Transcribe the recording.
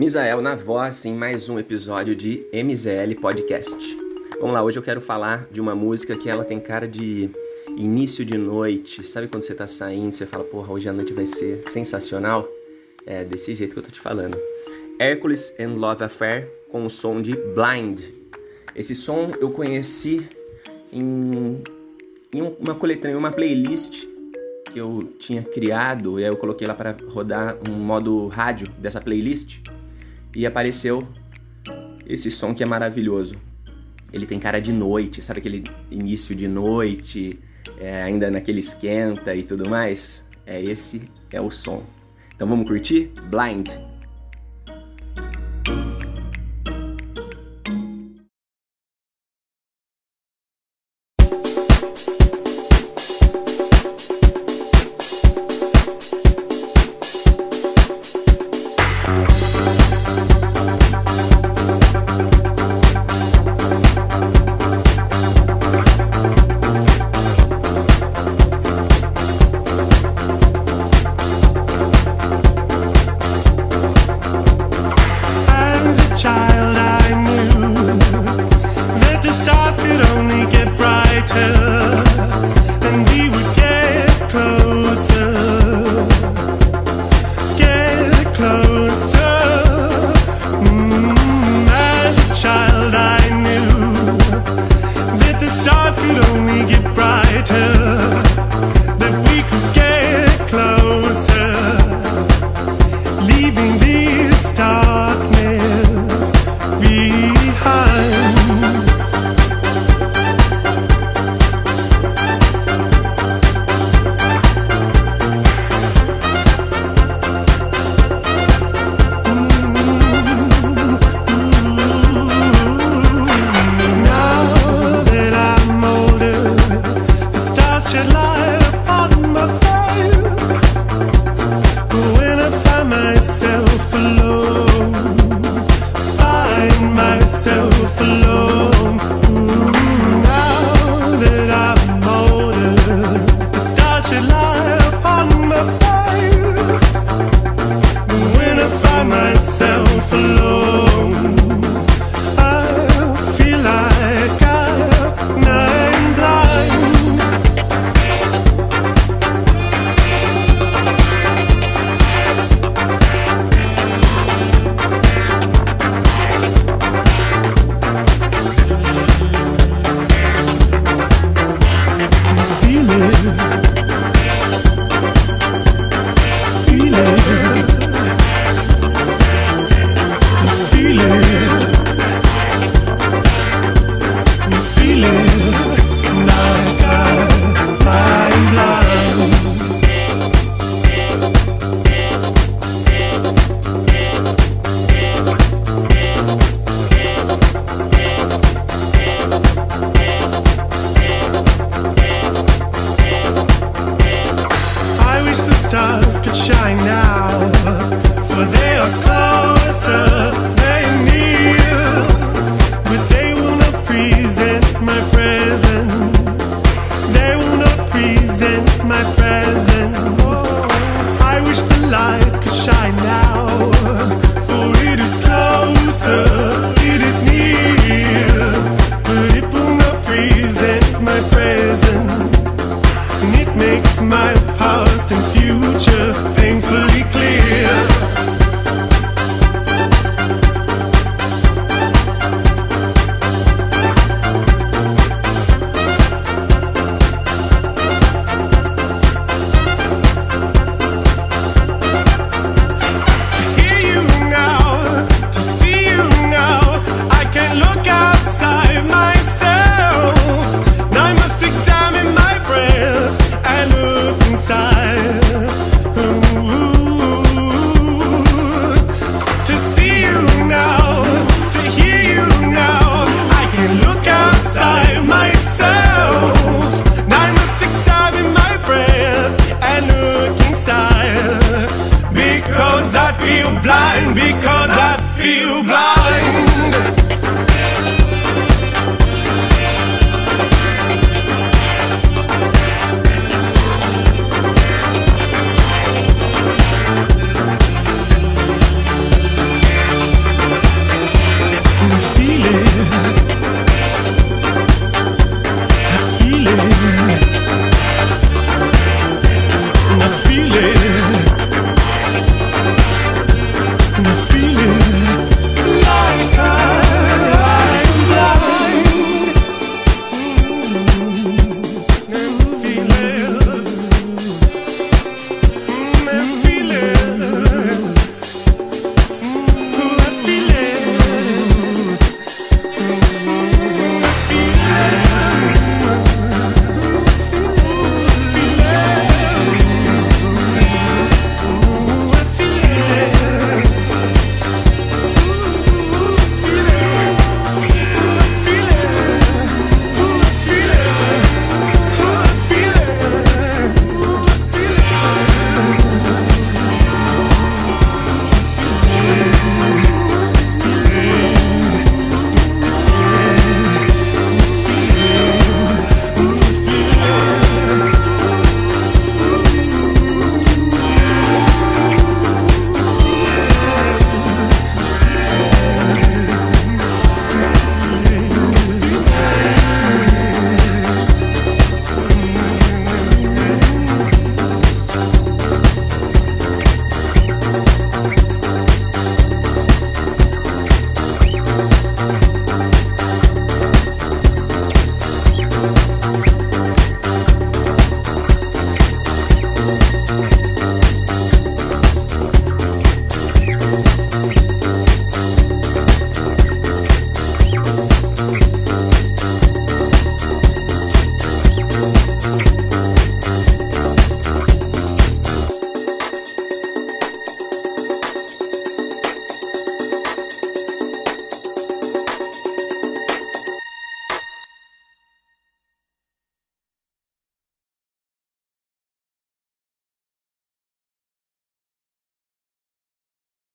Misael na voz em mais um episódio de MZL Podcast. Vamos lá, hoje eu quero falar de uma música que ela tem cara de início de noite. Sabe quando você tá saindo, você fala, porra, hoje a noite vai ser sensacional? É desse jeito que eu tô te falando. Hercules and Love Affair com o som de Blind. Esse som eu conheci em, em uma coletânea, uma playlist que eu tinha criado, e aí eu coloquei lá para rodar um modo rádio dessa playlist e apareceu esse som que é maravilhoso. Ele tem cara de noite, sabe aquele início de noite, é, ainda naquele esquenta e tudo mais? É esse é o som. Então vamos curtir? Blind. my presence. feel blind because I feel blind.